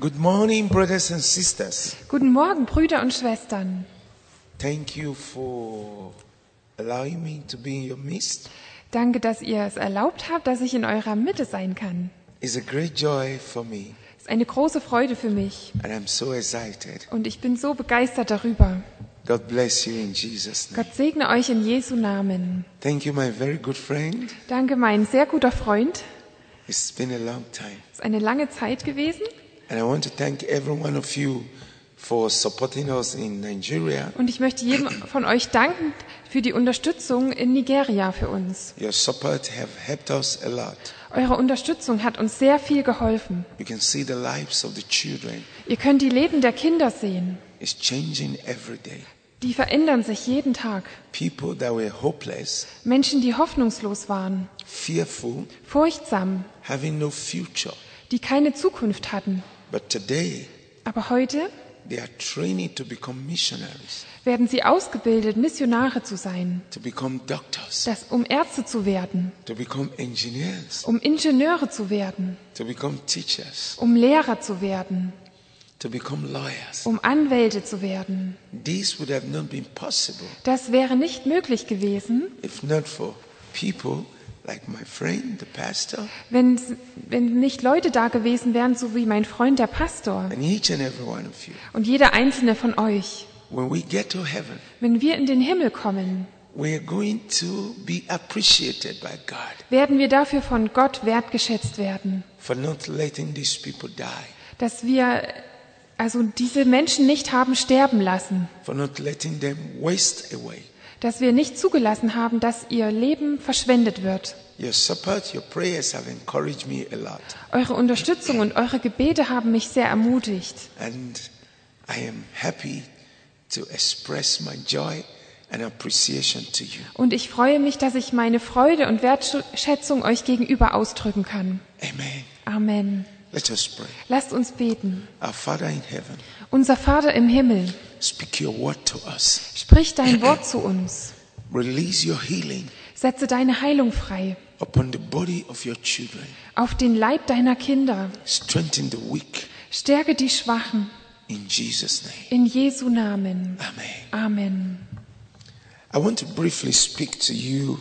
Good morning, brothers and sisters. Guten Morgen, Brüder und Schwestern. Thank you for allowing me to be in your midst. Danke, dass ihr es erlaubt habt, dass ich in eurer Mitte sein kann. It's a great joy for me, Es ist eine große Freude für mich and I'm so excited. und ich bin so begeistert darüber. God bless you in Jesus' name. Gott segne euch in Jesu Namen. Thank you, my very good friend. Danke, mein sehr guter Freund. It's been a long time. Es ist eine lange Zeit gewesen And I want to thank every one of you for supporting us in Nigeria. und ich möchte jedem von euch danken für die Unterstützung in Nigeria für uns. Your support have helped us a lot. Eure Unterstützung hat uns sehr viel geholfen. You can see the lives of the children. Ihr könnt die Leben der Kinder sehen. It's changing every day. Die verändern sich jeden Tag. People that were hopeless, Menschen, die hoffnungslos waren, fearful, furchtsam, having no future. die keine Zukunft hatten. But today, Aber heute they are training to become missionaries, werden sie ausgebildet, Missionare zu sein, to become doctors, das, um Ärzte zu werden, to become engineers, um Ingenieure zu werden, to become teachers, um Lehrer zu werden, to become lawyers. um Anwälte zu werden. This would have not been possible Das wäre nicht möglich gewesen, if not for people like my friend, the pastor, wenn, wenn nicht Leute da gewesen wären, so wie mein Freund der Pastor and each and every one of you. und jeder einzelne von euch. When we get to heaven, Wenn wir in den Himmel kommen, we are going to be appreciated by God werden wir dafür von Gott wertgeschätzt werden, for not letting these people die, dass wir also diese Menschen nicht haben sterben lassen, for not letting them waste away. Dass wir nicht zugelassen haben, dass ihr Leben verschwendet wird. Your support, your prayers have encouraged me a lot. Eure Unterstützung und eure Gebete haben mich sehr ermutigt. And I am happy to express my joy and appreciation to you. Und ich freue mich, dass ich meine Freude und Wertschätzung euch gegenüber ausdrücken kann. Amen. Amen. Let us pray. Lasst uns beten. Our Father in heaven, Unser Vater im Himmel, speak your word to us. sprich dein Wort zu uns. Release your healing Setze deine Heilung frei upon the body of your children. auf den Leib deiner Kinder. Strengthen the weak Stärke die Schwachen. in Jesus' name. In Jesu Namen. Amen. Amen. I want to briefly speak to you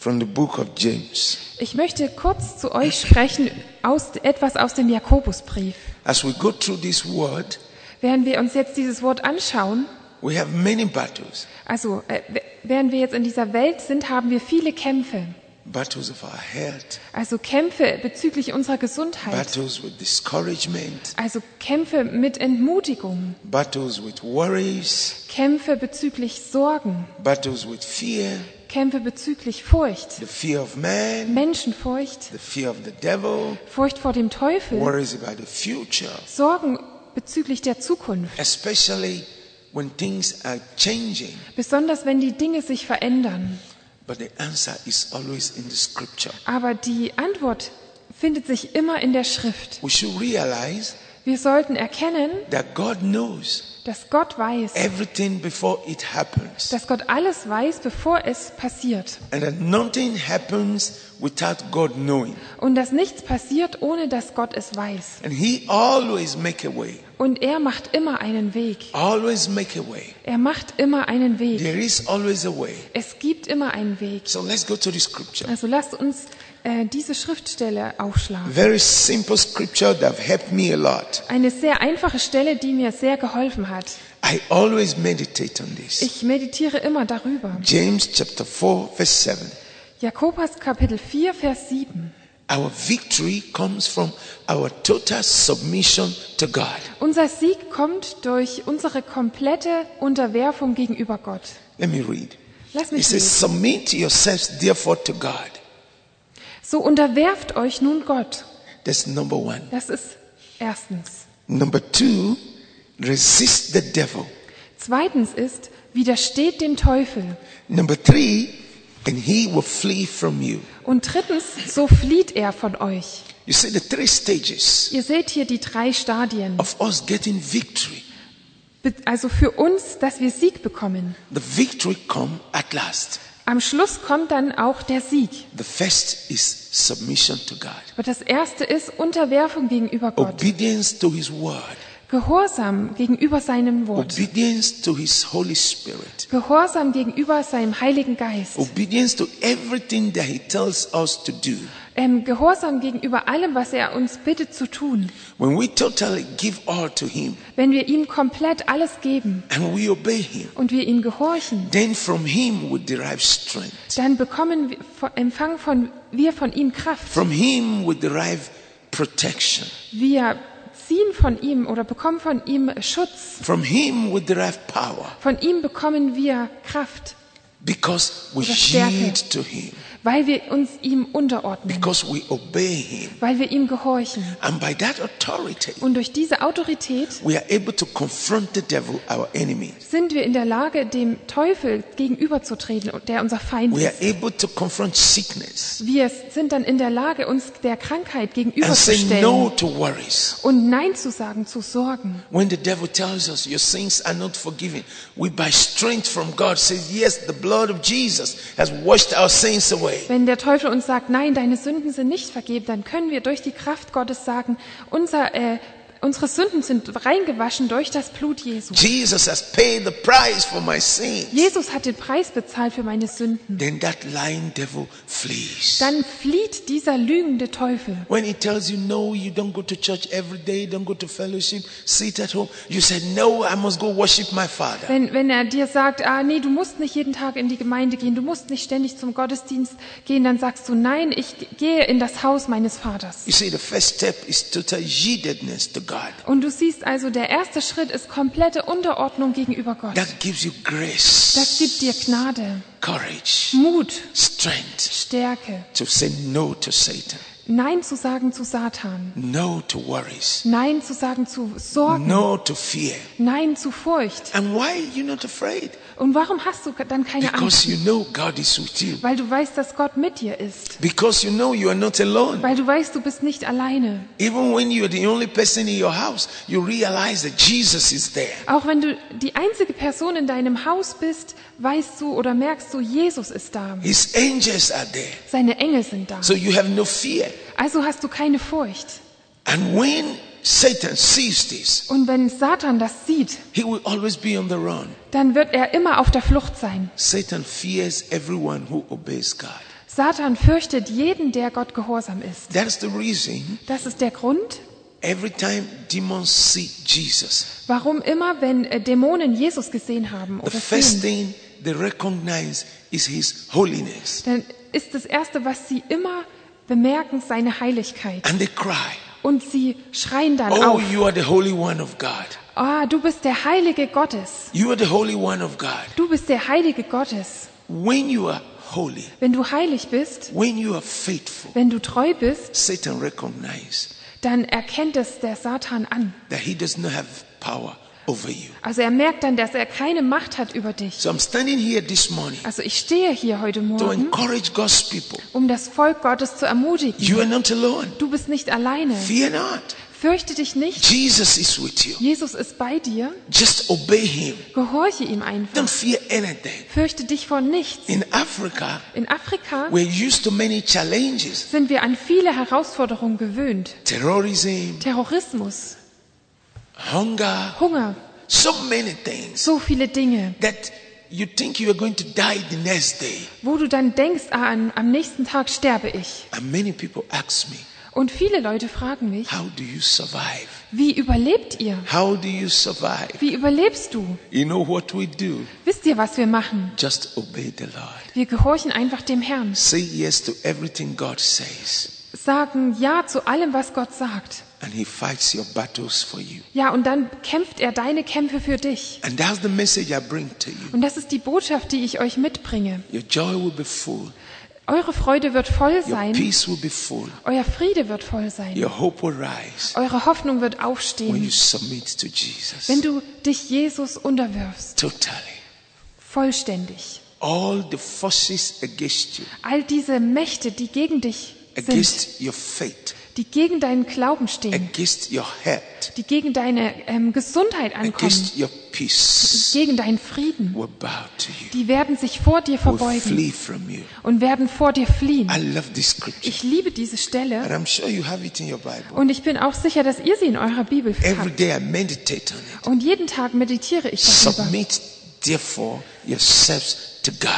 from the book of James. Ich möchte kurz zu euch sprechen aus etwas aus dem Jakobusbrief. As we go through this word, Während wir uns jetzt dieses Wort anschauen, we have many battles also äh, während wir jetzt in dieser Welt sind, haben wir viele Kämpfe. battles of our health, Also Kämpfe bezüglich unserer Gesundheit. battles with discouragement, Also Kämpfe mit Entmutigung. battles with worries, Kämpfe bezüglich Sorgen. battles with fear, Kämpfe bezüglich Furcht. the fear of man, Menschenfurcht. the fear of the devil, Furcht vor dem Teufel. worries about the future, Sorgen bezüglich der Zukunft. especially when things are changing. Besonders wenn die Dinge sich verändern. But the answer is always in the scripture. Aber die Antwort findet sich immer in der Schrift. We should realize Wir sollten erkennen, that God knows dass Gott weiß, everything before it happens, dass Gott alles weiß, bevor es passiert. and that nothing happens without God knowing. Und dass nichts passiert, ohne dass Gott es weiß. And He always make a way, Und er macht immer einen Weg. always make a way. Er macht immer einen Weg. There is always a way. Es gibt immer einen Weg. So let's go to the scripture. Also lasst uns äh, diese Schriftstelle aufschlagen. Very simple scripture that helped me a lot. Eine sehr einfache Stelle, die mir sehr geholfen hat. I always meditate on this. Ich meditiere immer darüber. James chapter 4, verse 7. Jakobus Kapitel 4, Vers 7. Our victory comes from our total submission to God. Unser Sieg kommt durch unsere komplette Unterwerfung gegenüber Gott. Let me read. Lass It mich says, lesen. Submit yourselves therefore to God. So unterwerft euch nun Gott. That's number one. Das ist erstens. Number two, resist the devil. Zweitens ist, widersteht dem Teufel. Number three, and he will flee from you. Und drittens, so flieht er von euch. You see the three stages Ihr seht hier die drei Stadien. of us getting victory. Be- Also für uns, dass wir Sieg bekommen. The victory come at last. Am Schluss kommt dann auch der Sieg. The first is submission to God, Aber das erste ist Unterwerfung gegenüber Gott. obedience to His word, Gehorsam gegenüber seinem Wort. obedience to His Holy Spirit, Gehorsam gegenüber seinem Heiligen Geist. obedience to everything that He tells us to do. Ähm, Gehorsam gegenüber allem, was er uns bittet zu tun. When we totally give all to Him Wenn wir ihm komplett alles geben and we obey Him, und wir ihm gehorchen, then from Him we derive strength. dann bekommen wir, empfangen von, wir von ihm Kraft. From Him we derive protection. Wir ziehen von ihm oder bekommen von ihm Schutz. From Him we derive power Von ihm bekommen wir Kraft, because we yield to Him, weil wir uns ihm unterordnen, because we obey Him. weil wir ihm gehorchen. And by that authority, Und durch diese Autorität we are able to confront the devil, our enemy. sind wir in der Lage, dem Teufel gegenüberzutreten, der unser Feind We are ist. able to confront sickness Wir sind dann in der Lage, uns der Krankheit say gegenüberzustellen no to worries. und Nein zu sagen zu Sorgen. When the devil tells us your sins are not forgiven, we by strength from God says, yes, the blood of Jesus has washed our sins away. Wenn der Teufel uns sagt, nein, deine Sünden sind nicht vergeben, dann können wir durch die Kraft Gottes sagen, unser, äh, unsere Sünden sind reingewaschen durch das Blut Jesu. Jesus has paid the price for my sins. Jesus hat den Preis bezahlt für meine Sünden. Then that lying devil flees. Dann flieht dieser lügende Teufel. When he tells you, no, you don't go to church every day, don't go to fellowship, sit at home, you said, no, I must go worship my father. Wenn, wenn er dir sagt, ah, nee, du musst nicht jeden Tag in die Gemeinde gehen, du musst nicht ständig zum Gottesdienst gehen, dann sagst du, nein, ich gehe in das Haus meines Vaters. You see, the first step is total yieldedness to God. Und du siehst also, der erste Schritt ist komplette Unterordnung gegenüber Gott. That gives you grace, Das gibt dir Gnade, courage, Mut, strength Stärke, to say no to Satan, Nein zu sagen zu Satan, no to worries, Nein zu sagen zu Sorgen, no to fear. Nein zu Furcht. And why are you not afraid? Und warum hast du dann keine Angst? Because you know God is with you. Weil du weißt, dass Gott mit dir ist. Because you know you are not alone. Weil du weißt, du bist nicht alleine. Even when you're the only person in your house, you realize that Jesus is there. Auch wenn du die einzige Person in deinem Haus bist, weißt du oder merkst du, Jesus ist da. His angels are there. Seine Engel sind da. So you have no fear. Also hast du keine Furcht. And when Satan sees this, Und wenn Satan das sieht, he will always be on the run. dann wird er immer auf der Flucht sein. Satan fears everyone who obeys God. Satan fürchtet jeden, der Gott gehorsam ist. That is the reason Das ist der Grund, every time demons see Jesus, warum immer, wenn äh, Dämonen Jesus gesehen haben the oder first sehen, thing they recognize is his holiness. dann ist das Erste, was sie immer bemerken, seine Heiligkeit. And they cry, Und sie schreien dann Oh, auf, you are the Holy One of God. ah, du bist der Heilige Gottes. You are the Holy One of God. Du bist der Heilige Gottes. When you are holy, Wenn du heilig bist, when you are faithful, wenn du treu bist, Satan recognizes dann erkennt es der Satan an. that he does not have power over you. Also er merkt dann, dass er keine Macht hat über dich. So I'm standing here this morning Also ich stehe hier heute to Morgen, encourage God's people. um das Volk Gottes zu ermutigen. You are not alone. Du bist nicht alleine. Fear not. Fürchte dich nicht. Jesus is with you. Jesus ist bei dir. Just obey him. Gehorche ihm einfach. Don't fear anything. Fürchte dich vor nichts. In Africa, In Afrika we're used to many challenges sind wir an viele Herausforderungen gewöhnt. terrorism, Terrorismus, hunger, Hunger, so many things so viele Dinge, that you think you are going to die the next day. wo du dann denkst, ah, am nächsten Tag sterbe ich. And many people ask me, Und viele Leute fragen mich, How do you survive? wie überlebt ihr? How do you survive? Wie überlebst du? You know what we do? Wisst ihr, was wir machen? Just obey the Lord. Wir gehorchen einfach dem Herrn, Say yes to everything God says, sagen Ja zu allem, was Gott sagt. And He fights your battles for you. Ja, und dann kämpft er deine Kämpfe für dich. And that's the message I bring to you. Und das ist die Botschaft, die ich euch mitbringe. Your joy will be full, Eure Freude wird voll your sein, peace will be full, euer Friede wird voll sein, your hope will rise eure Hoffnung wird when you aufstehen, submit to Jesus. wenn du dich Jesus unterwirfst, Totally. vollständig. All the forces against you, All diese Mächte, die gegen dich sind, against your faith, die gegen deinen Glauben stehen, against your health, die gegen deine ähm, Gesundheit ankommen, against your peace, gegen deinen Frieden, will bow to you, die werden sich vor dir verbeugen flee from you. und werden vor dir fliehen. I love this scripture. Ich liebe diese Stelle And I'm sure you have it in your Bible. und ich bin auch sicher, dass ihr sie in eurer Bibel Every habt. day I meditate on it. Und jeden Tag meditiere ich darüber. Submit, therefore, yourselves to God.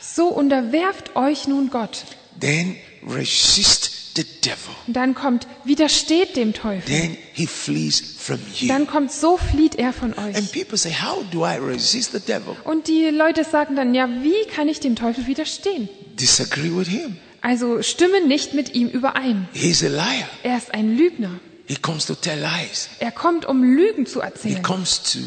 So unterwerft euch nun Gott. Then resist the devil. Und dann kommt, widersteht dem Teufel. Then he flees from you. Dann kommt, so flieht er von And euch. people say, How do I resist the devil? Und die Leute sagen dann, ja, wie kann ich dem Teufel widerstehen? Disagree with him. Also stimme nicht mit ihm überein. He's a liar. Er ist ein Lügner. He comes to tell lies. Er kommt, um Lügen zu He erzählen. comes to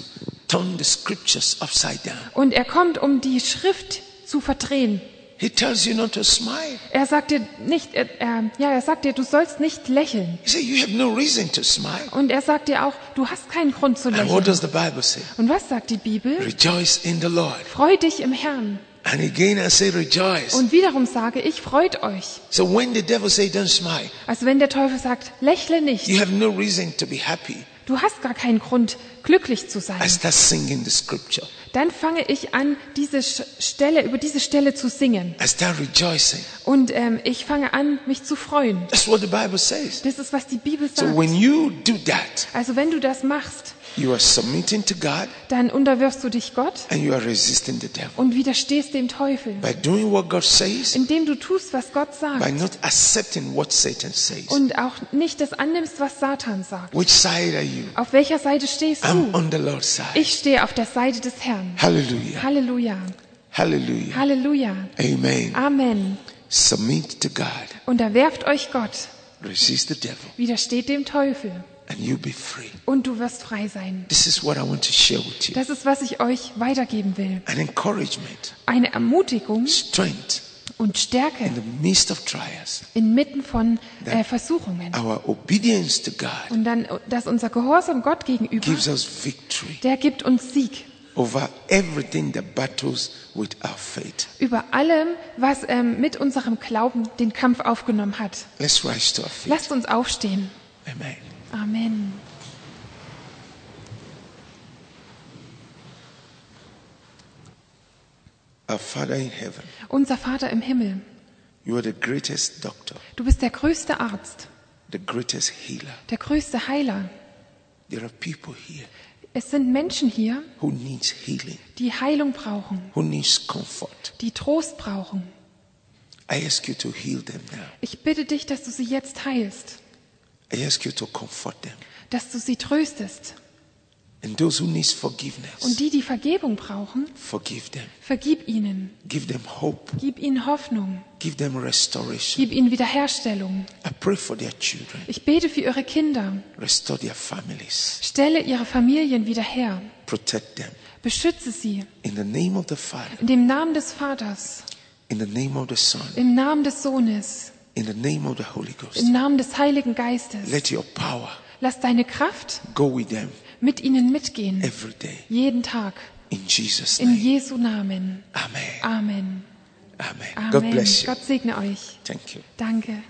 turn the scriptures upside down. Und er kommt, um die Schrift zu verdrehen. He tells you not to smile. Er sagt dir nicht, er, er, ja, er sagt dir, du sollst nicht lächeln. He said, You have no reason to smile. Und er sagt dir auch, du hast keinen Grund zu And what lächeln. does the Bible say? Und was sagt die Bibel? Rejoice in the Lord. Freu dich im Herrn. And again I say rejoice. Und wiederum sage ich, freut euch. So when the devil say don't smile, Also wenn der Teufel sagt, lächle nicht, you have no reason to be happy. Du hast gar keinen Grund, glücklich zu I sein, start singing the scripture. dann fange ich an, diese Stelle, über diese Stelle zu singen. I start rejoicing. Und ähm, ich fange an, mich zu freuen. That's what the Bible says. Das ist, was die Bibel So sagt. when you do that, Also wenn du das machst, you are submitting to God dann unterwirfst du dich Gott and you are resisting the devil. und widerstehst dem Teufel, By doing what God says, indem du tust, was Gott by sagt not accepting what Satan says. und auch nicht das annimmst, was Satan sagt. Which side are you? Auf welcher Seite stehst I'm du? on the Lord's side. Ich stehe auf der Seite des Herrn. Hallelujah. Halleluja. Hallelujah. Halleluja. Amen. Amen. Submit to God. Unterwerft euch Gott, Resist the devil widersteht dem Teufel and you'll be free. und du wirst frei sein. This is what I want to share with you. Das ist, was ich euch weitergeben will. An encouragement, Eine Ermutigung strength und Stärke in the midst of trials. inmitten von äh, Versuchungen. Our obedience to God Und dann, dass unser Gehorsam Gott gegenüber, gives us victory der gibt uns Sieg über allem, was ähm, mit unserem Glauben den Kampf aufgenommen hat. Lasst uns aufstehen. Amen. Amen. Our Father in heaven, Unser Vater im Himmel, you are the greatest doctor, du bist der größte Arzt, the greatest healer. der größte Heiler. There are people here Es sind Menschen hier, who needs healing, die Heilung brauchen, who needs comfort. die Trost brauchen. I ask you to heal them now. Ich bitte dich, dass du sie jetzt heilst, I ask you to comfort them. dass du sie tröstest. And those who needs forgiveness, Und die, die Vergebung brauchen, forgive them. vergib ihnen. Give them hope. Gib ihnen Hoffnung. Give them restoration. Gib ihnen Wiederherstellung. I pray for their children. Ich bete für ihre Kinder. Restore their families. Stelle ihre Familien wieder her. Protect them. Beschütze sie. In the name of the Father, In dem Namen des Vaters, in the name of the Son, im Namen des Sohnes, in the name of the Holy Ghost. im Namen des Heiligen Geistes. Let your power Lass deine Kraft go with them mit ihnen mitgehen. every day. Jeden Tag. In Jesus' In name. Jesu Namen. Amen. Amen. Amen. God bless you. Gott segne euch. Thank you. Danke.